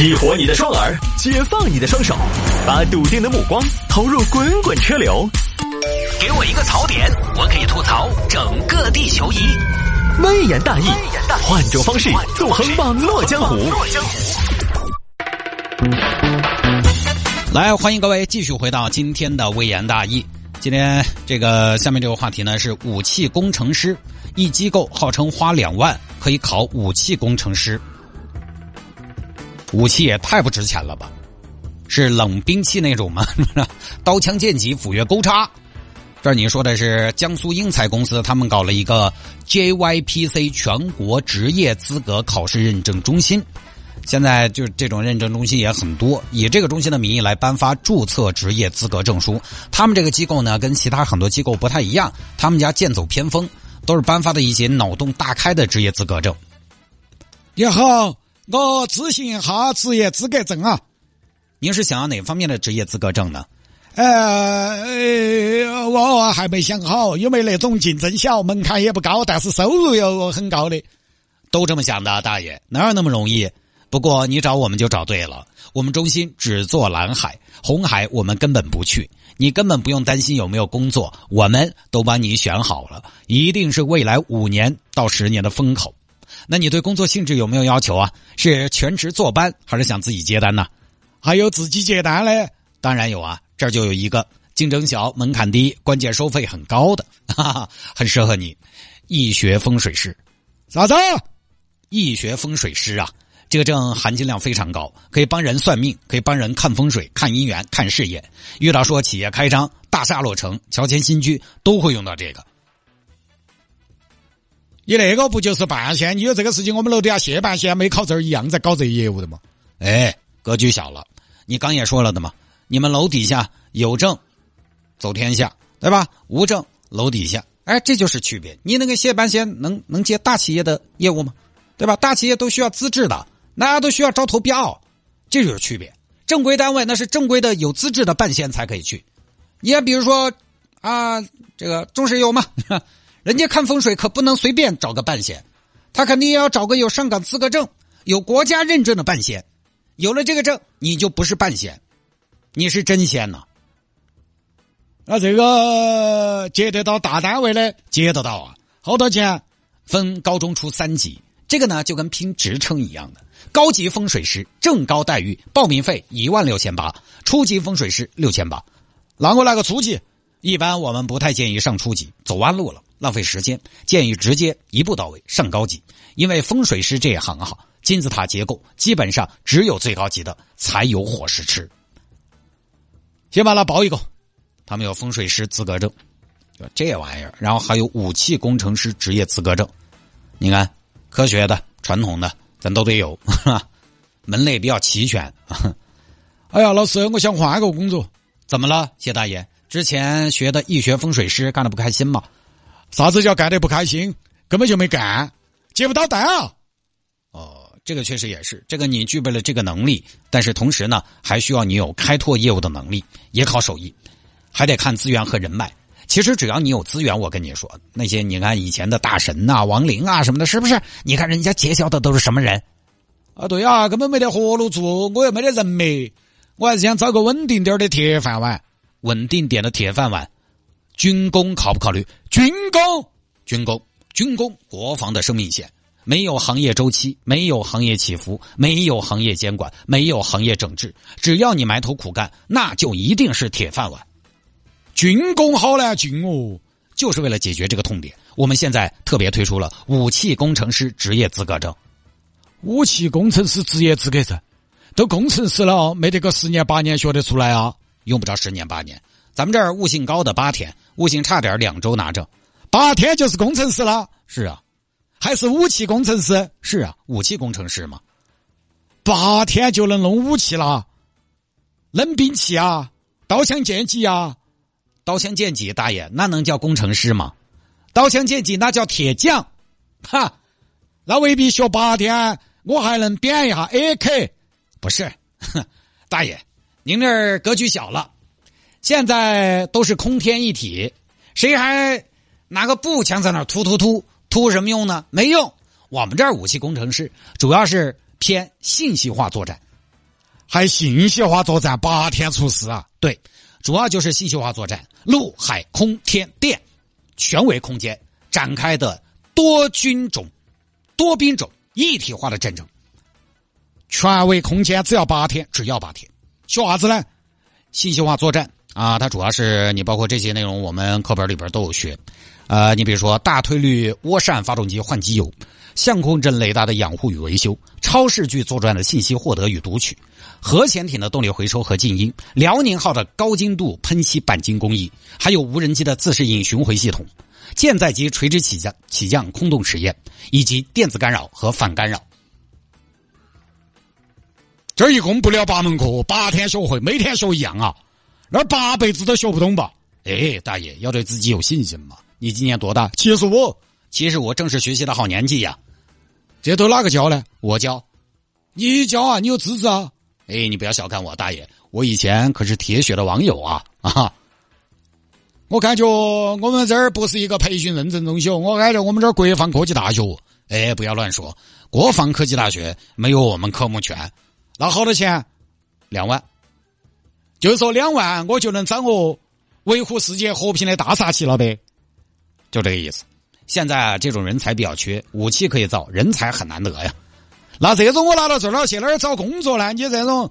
激活你的双耳，解放你的双手，把笃定的目光投入滚滚车流。给我一个槽点，我可以吐槽整个地球仪。微言大义，换种方式纵横网络江湖。来，欢迎各位继续回到今天的微言大义。今天这个下面这个话题呢是武器工程师，一机构号称花两万可以考武器工程师。武器也太不值钱了吧？是冷兵器那种吗？刀枪剑戟斧钺钩叉。这你说的是江苏英才公司，他们搞了一个 JYPC 全国职业资格考试认证中心。现在就这种认证中心也很多，以这个中心的名义来颁发注册职业资格证书。他们这个机构呢，跟其他很多机构不太一样，他们家剑走偏锋，都是颁发的一些脑洞大开的职业资格证。你好。我咨询一下职业资格证啊，您是想要哪方面的职业资格证呢？呃，我还没想好，有没有那种竞争小、门槛也不高，但是收入又很高的？都这么想的，大爷哪有那么容易？不过你找我们就找对了，我们中心只做蓝海、红海，我们根本不去，你根本不用担心有没有工作，我们都帮你选好了，一定是未来五年到十年的风口。那你对工作性质有没有要求啊？是全职坐班还是想自己接单呢？还有自己接单嘞？当然有啊，这儿就有一个竞争小、门槛低、关键收费很高的，哈哈，很适合你。易学风水师，啥子？易学风水师啊，这个证含金量非常高，可以帮人算命，可以帮人看风水、看姻缘、看事业。遇到说企业开张、大厦落成、乔迁新居，都会用到这个。你那个不就是办线？你有这个事情，我们楼底下谢办线没考证一样在搞这业务的吗？哎，格局小了。你刚也说了的嘛，你们楼底下有证走天下，对吧？无证楼底下，哎，这就是区别。你那个谢办线能能接大企业的业务吗？对吧？大企业都需要资质的，大家都需要招投标，这就是区别。正规单位那是正规的有资质的办线才可以去。你比如说啊，这个中石油嘛。人家看风水可不能随便找个半仙，他肯定要找个有上岗资格证、有国家认证的半仙。有了这个证，你就不是半仙，你是真仙呐。那这个接得到大单位的，接得到啊？好多钱？分高中初三级，这个呢就跟拼职称一样的。高级风水师正高待遇，报名费一万六千八；初级风水师六千八。那我来个初级？一般我们不太建议上初级，走弯路了。浪费时间，建议直接一步到位上高级。因为风水师这一行哈，金字塔结构基本上只有最高级的才有伙食吃。先把它报一个，他们有风水师资格证，这玩意儿，然后还有武器工程师职业资格证。你看，科学的、传统的，咱都得有，门类比较齐全。哎呀，老师，我想换个工作，怎么了，谢大爷？之前学的易学风水师干的不开心吗？啥子叫干得不开心？根本就没干，接不到单啊！哦，这个确实也是，这个你具备了这个能力，但是同时呢，还需要你有开拓业务的能力，也考手艺，还得看资源和人脉。其实只要你有资源，我跟你说，那些你看以前的大神呐、王林啊什么的，是不是？你看人家结交的都是什么人？啊，对呀，根本没得活路做，我又没得人脉，我还是想找个稳定点的铁饭碗，稳定点的铁饭碗。军工考不考虑？军工，军工，军工，国防的生命线，没有行业周期，没有行业起伏，没有行业监管，没有行业整治，只要你埋头苦干，那就一定是铁饭碗。军工好难进哦，就是为了解决这个痛点，我们现在特别推出了武器工程师职业资格证。武器工程师职业资格证，都工程师了，没得个十年八年学得出来啊？用不着十年八年。咱们这儿悟性高的八天，悟性差点两周拿证，八天就是工程师了。是啊，还是武器工程师？是啊，武器工程师嘛，八天就能弄武器了，冷兵器啊，刀枪剑戟啊，刀枪剑戟，大爷那能叫工程师吗？刀枪剑戟那叫铁匠，哈，那未必学八天，我还能编一下 AK，不是，大爷，您这儿格局小了。现在都是空天一体，谁还拿个步枪在那突突突突什么用呢？没用。我们这儿武器工程师主要是偏信息化作战，还信息化作战八天出师啊！对，主要就是信息化作战，陆海空天电全为空间展开的多军种、多兵种一体化的战争。全为空间只要八天，只要八天。学啥子呢？信息化作战啊，它主要是你包括这些内容，我们课本里边都有学。呃，你比如说大推力涡扇发动机换机油。相控阵雷达的养护与维修，超视距作战的信息获得与读取，核潜艇的动力回收和静音，辽宁号的高精度喷漆钣金工艺，还有无人机的自适应巡回系统，舰载机垂直起降起降空洞实验，以及电子干扰和反干扰。这一共不了八门课，八天学会，每天学一样啊，那八辈子都学不懂吧？哎，大爷要对自己有信心嘛！你今年多大？七十五。其实我正是学习的好年纪呀，这都哪个教呢？我教，你教啊？你有资质啊？哎，你不要小看我，大爷，我以前可是铁血的网友啊啊！我感觉我们这儿不是一个培训认证中心，我感觉我们这儿国防科技大学。哎，不要乱说，国防科技大学没有我们科目全。那好多钱？两万，就是说两万，我就能掌握维护世界和平的大杀器了呗？就这个意思。现在，这种人才比较缺，武器可以造，人才很难得呀。那这种我拿到这儿去哪儿找工作呢？你这种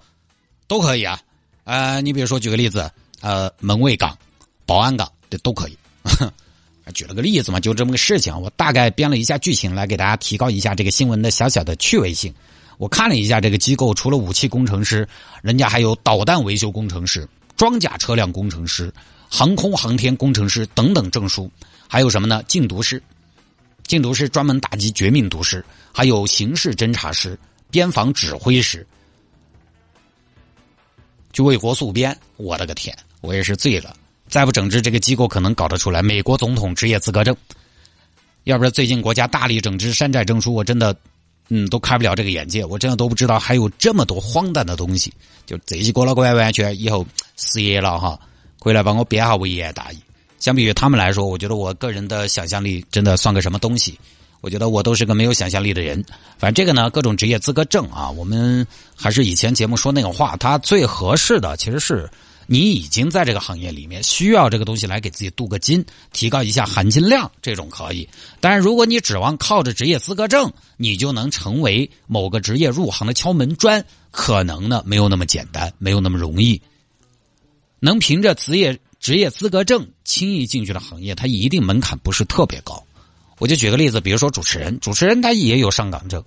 都可以啊。呃，你比如说举个例子，呃，门卫岗、保安岗这都可以。举了个例子嘛，就这么个事情。我大概编了一下剧情来给大家提高一下这个新闻的小小的趣味性。我看了一下这个机构，除了武器工程师，人家还有导弹维修工程师、装甲车辆工程师、航空航天工程师等等证书。还有什么呢？禁毒师，禁毒师专门打击绝命毒师，还有刑事侦查师、边防指挥师，就为国戍边。我的个天，我也是醉了！再不整治这个机构，可能搞得出来美国总统职业资格证。要不是最近国家大力整治山寨证书，我真的，嗯，都开不了这个眼界。我真的都不知道还有这么多荒诞的东西。就这些过了完完全以后失业了哈，回来帮我编下微言大义。相比于他们来说，我觉得我个人的想象力真的算个什么东西？我觉得我都是个没有想象力的人。反正这个呢，各种职业资格证啊，我们还是以前节目说那个话，它最合适的其实是你已经在这个行业里面需要这个东西来给自己镀个金，提高一下含金量，这种可以。但是如果你指望靠着职业资格证，你就能成为某个职业入行的敲门砖，可能呢没有那么简单，没有那么容易，能凭着职业。职业资格证轻易进去的行业，它一定门槛不是特别高。我就举个例子，比如说主持人，主持人他也有上岗证，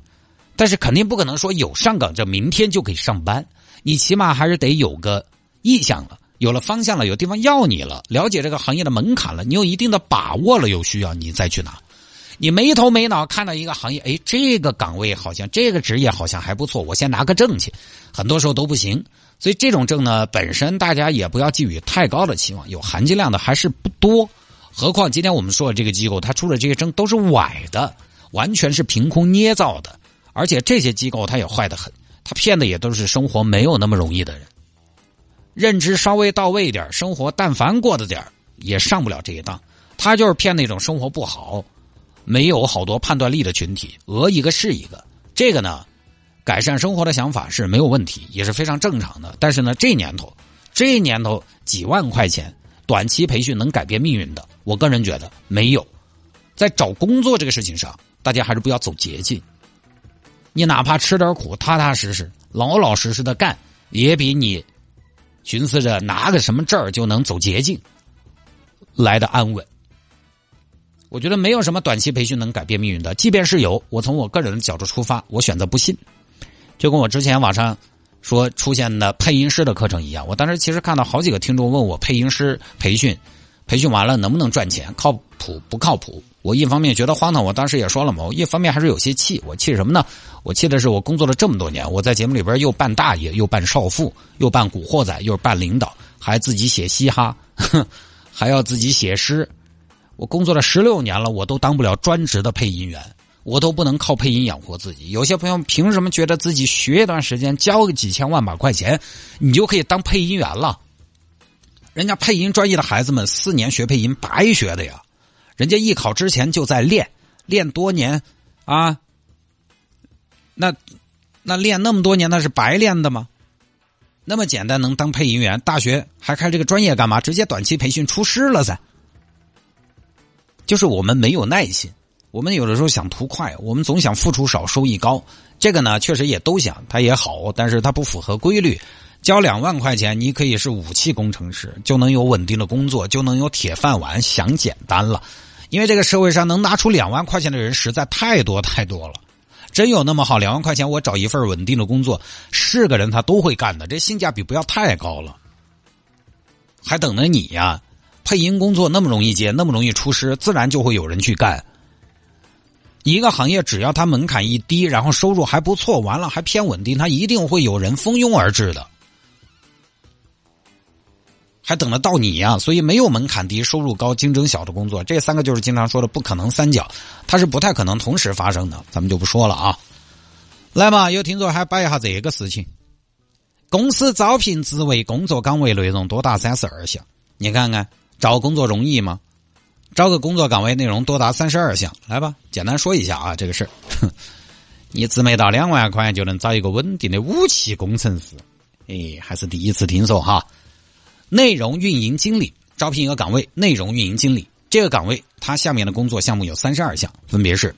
但是肯定不可能说有上岗证明天就可以上班。你起码还是得有个意向了，有了方向了，有地方要你了，了解这个行业的门槛了，你有一定的把握了，有需要你再去拿。你没头没脑看到一个行业，哎，这个岗位好像这个职业好像还不错，我先拿个证去，很多时候都不行。所以这种证呢，本身大家也不要寄予太高的期望，有含金量的还是不多。何况今天我们说的这个机构，它出的这些证都是歪的，完全是凭空捏造的。而且这些机构它也坏得很，它骗的也都是生活没有那么容易的人，认知稍微到位一点，生活但凡过得点也上不了这一当。他就是骗那种生活不好、没有好多判断力的群体，讹一个是一个。这个呢。改善生活的想法是没有问题，也是非常正常的。但是呢，这年头，这年头几万块钱短期培训能改变命运的，我个人觉得没有。在找工作这个事情上，大家还是不要走捷径。你哪怕吃点苦，踏踏实实、老老实实的干，也比你寻思着拿个什么证儿就能走捷径来的安稳。我觉得没有什么短期培训能改变命运的，即便是有，我从我个人的角度出发，我选择不信。就跟我之前网上说出现的配音师的课程一样，我当时其实看到好几个听众问我配音师培训，培训完了能不能赚钱，靠谱不靠谱？我一方面觉得荒唐，我当时也说了嘛，我一方面还是有些气。我气什么呢？我气的是我工作了这么多年，我在节目里边又扮大爷，又扮少妇，又扮古惑仔，又扮领导，还自己写嘻哈，还要自己写诗。我工作了十六年了，我都当不了专职的配音员。我都不能靠配音养活自己。有些朋友凭什么觉得自己学一段时间，交个几千万把块钱，你就可以当配音员了？人家配音专业的孩子们四年学配音白学的呀，人家艺考之前就在练，练多年啊。那那练那么多年，那是白练的吗？那么简单能当配音员？大学还开这个专业干嘛？直接短期培训出师了噻。就是我们没有耐心，我们有的时候想图快，我们总想付出少收益高。这个呢，确实也都想，它也好，但是它不符合规律。交两万块钱，你可以是武器工程师，就能有稳定的工作，就能有铁饭碗，想简单了。因为这个社会上能拿出两万块钱的人实在太多太多了。真有那么好？两万块钱我找一份稳定的工作，是个人他都会干的。这性价比不要太高了，还等着你呀？配音工作那么容易接，那么容易出师，自然就会有人去干。一个行业只要它门槛一低，然后收入还不错，完了还偏稳定，它一定会有人蜂拥而至的。还等得到你呀？所以没有门槛低、收入高、竞争小的工作，这三个就是经常说的不可能三角，它是不太可能同时发生的。咱们就不说了啊。来嘛，有听众还摆一下这个事情：公司招聘职位、工作岗位内容多达三十二项。你看看，找工作容易吗？招个工作岗位内容多达三十二项，来吧，简单说一下啊，这个事儿。你只没到两万块就能找一个稳定的武器工程师，哎，还是第一次听说哈。内容运营经理招聘一个岗位，内容运营经理。这个岗位，它下面的工作项目有三十二项，分别是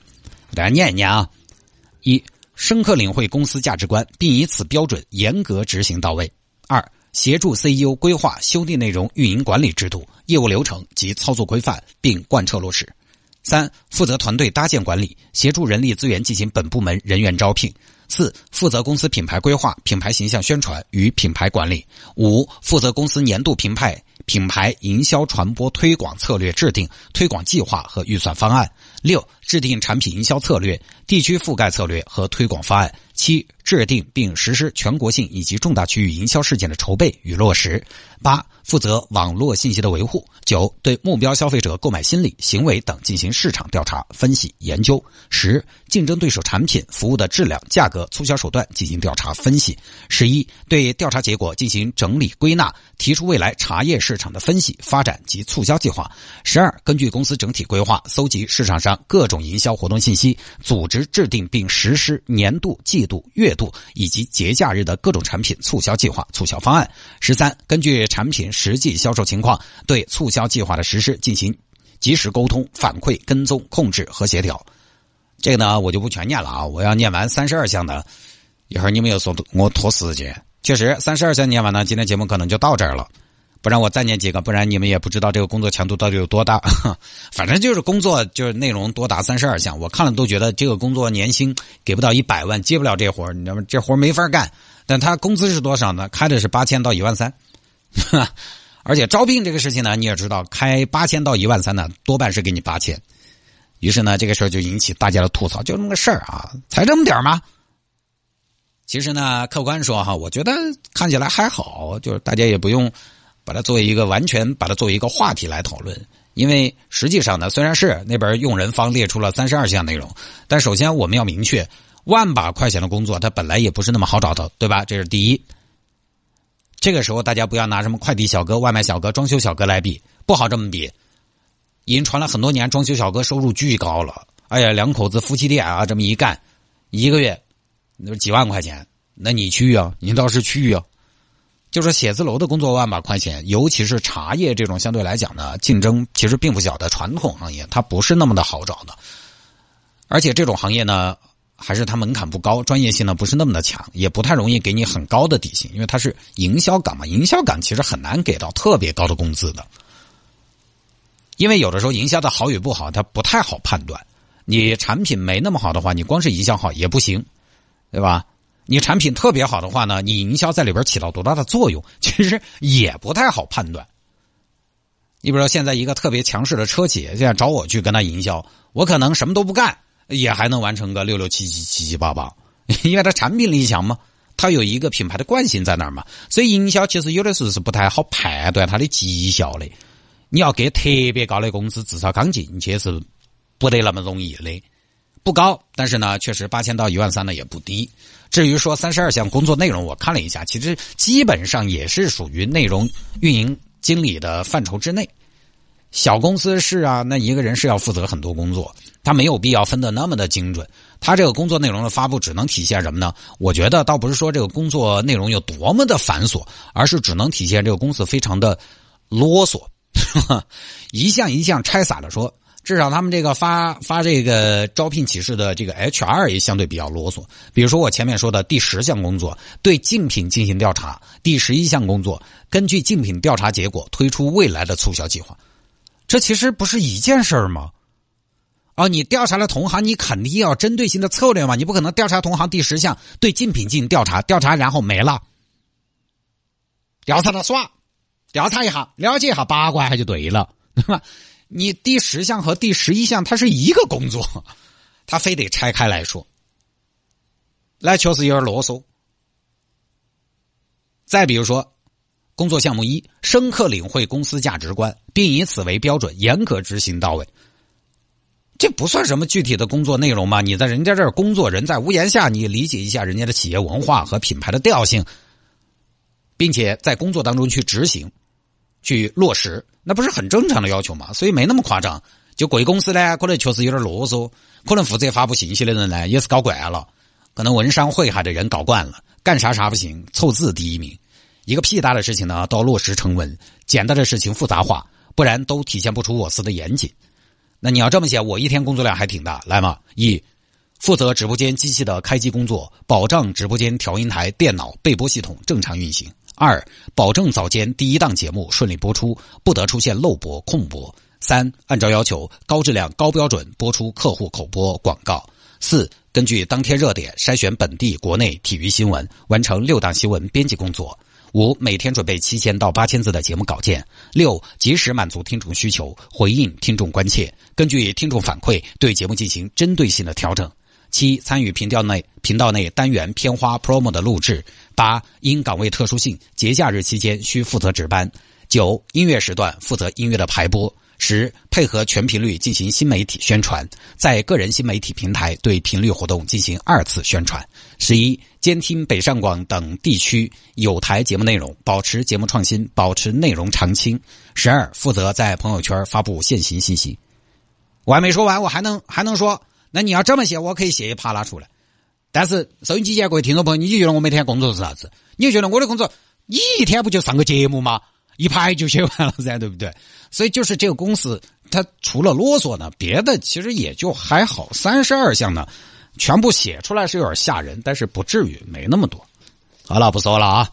给，大家念一念啊：一、深刻领会公司价值观，并以此标准严格执行到位；二、协助 CEO 规划修订内容运营管理制度、业务流程及操作规范，并贯彻落实；三、负责团队搭建管理，协助人力资源进行本部门人员招聘。四、负责公司品牌规划、品牌形象宣传与品牌管理；五、负责公司年度品牌品牌营销传播推广策略制定、推广计划和预算方案；六、制定产品营销策略、地区覆盖策略和推广方案；七、制定并实施全国性以及重大区域营销事件的筹备与落实；八。负责网络信息的维护。九，对目标消费者购买心理、行为等进行市场调查、分析、研究。十，竞争对手产品、服务的质量、价格、促销手段进行调查分析。十一，对调查结果进行整理归纳，提出未来茶叶市场的分析、发展及促销计划。十二，根据公司整体规划，搜集市场上各种营销活动信息，组织制定并实施年度、季度、月度以及节假日的各种产品促销计划、促销方案。十三，根据产品。实际销售情况，对促销计划的实施进行及时沟通、反馈、跟踪、控制和协调。这个呢，我就不全念了啊！我要念完三十二项的，一会儿你们又说我拖时间。确实，三十二项念完呢，今天节目可能就到这儿了。不然我再念几个，不然你们也不知道这个工作强度到底有多大。反正就是工作就是内容多达三十二项，我看了都觉得这个工作年薪给不到一百万，接不了这活你知道吗？这活没法干。但他工资是多少呢？开的是八千到一万三。而且招聘这个事情呢，你也知道，开八千到一万三呢，多半是给你八千。于是呢，这个事儿就引起大家的吐槽，就那么个事儿啊，才这么点吗？其实呢，客观说哈，我觉得看起来还好，就是大家也不用把它作为一个完全把它作为一个话题来讨论，因为实际上呢，虽然是那边用人方列出了三十二项内容，但首先我们要明确，万把块钱的工作它本来也不是那么好找的，对吧？这是第一。这个时候，大家不要拿什么快递小哥、外卖小哥、装修小哥来比，不好这么比。已经传了很多年，装修小哥收入巨高了。哎呀，两口子夫妻店啊，这么一干，一个月那几万块钱，那你去啊？你倒是去啊！就说写字楼的工作万把块钱，尤其是茶叶这种相对来讲呢，竞争其实并不小的传统行业，它不是那么的好找的。而且这种行业呢。还是它门槛不高，专业性呢不是那么的强，也不太容易给你很高的底薪，因为它是营销岗嘛，营销岗其实很难给到特别高的工资的，因为有的时候营销的好与不好，它不太好判断。你产品没那么好的话，你光是营销好也不行，对吧？你产品特别好的话呢，你营销在里边起到多大的作用，其实也不太好判断。你比如说现在一个特别强势的车企，现在找我去跟他营销，我可能什么都不干。也还能完成个六六七七七七八八，因为它产品力强嘛，它有一个品牌的惯性在那儿嘛，所以营销其实有的时候是不太好判断它的绩效的。你要给特别高的工资，至少刚进去是不得那么容易的，不高，但是呢，确实八千到一万三呢也不低。至于说三十二项工作内容，我看了一下，其实基本上也是属于内容运营经理的范畴之内。小公司是啊，那一个人是要负责很多工作，他没有必要分得那么的精准。他这个工作内容的发布只能体现什么呢？我觉得倒不是说这个工作内容有多么的繁琐，而是只能体现这个公司非常的啰嗦，一项一项拆散了说。至少他们这个发发这个招聘启事的这个 HR 也相对比较啰嗦。比如说我前面说的第十项工作，对竞品进行调查；第十一项工作，根据竞品调查结果推出未来的促销计划。这其实不是一件事儿吗？哦，你调查了同行，你肯定要针对性的策略嘛，你不可能调查同行第十项对竞品进行调查，调查然后没了，调查他耍，调查一下了解一下八卦还就对了，对吧？你第十项和第十一项它是一个工作，他非得拆开来说，那确实有点啰嗦。再比如说，工作项目一，深刻领会公司价值观，并以此为标准，严格执行到位。这不算什么具体的工作内容吗？你在人家这儿工作，人在屋檐下，你理解一下人家的企业文化和品牌的调性，并且在工作当中去执行。去落实，那不是很正常的要求嘛？所以没那么夸张。就贵公司呢，可能确实有点啰嗦，可能负责发布信息的人呢，也是搞惯了，可能文商会下的人搞惯了，干啥啥不行，凑字第一名。一个屁大的事情呢，都要落实成文；简单的事情复杂化，不然都体现不出我司的严谨。那你要这么写，我一天工作量还挺大。来嘛，一，负责直播间机器的开机工作，保障直播间调音台、电脑、备播系统正常运行。二，保证早间第一档节目顺利播出，不得出现漏播、空播。三，按照要求，高质量、高标准播出客户口播广告。四，根据当天热点筛选本地、国内体育新闻，完成六档新闻编辑工作。五，每天准备七千到八千字的节目稿件。六，及时满足听众需求，回应听众关切，根据听众反馈对节目进行针对性的调整。七参与频道内频道内单元片花 promo 的录制。八因岗位特殊性，节假日期间需负责值班。九音乐时段负责音乐的排播。十配合全频率进行新媒体宣传，在个人新媒体平台对频率活动进行二次宣传。十一监听北上广等地区有台节目内容，保持节目创新，保持内容常青。十二负责在朋友圈发布限行信息。我还没说完，我还能还能说。那你要这么写，我可以写一趴拉出来。但是收音机前各位听众朋友，你就觉得我每天工作是啥子？你就觉得我的工作，你一天不就上个节目吗？一排就写完了噻，对不对？所以就是这个公司，它除了啰嗦呢，别的其实也就还好。三十二项呢，全部写出来是有点吓人，但是不至于没那么多。好了，不说了啊。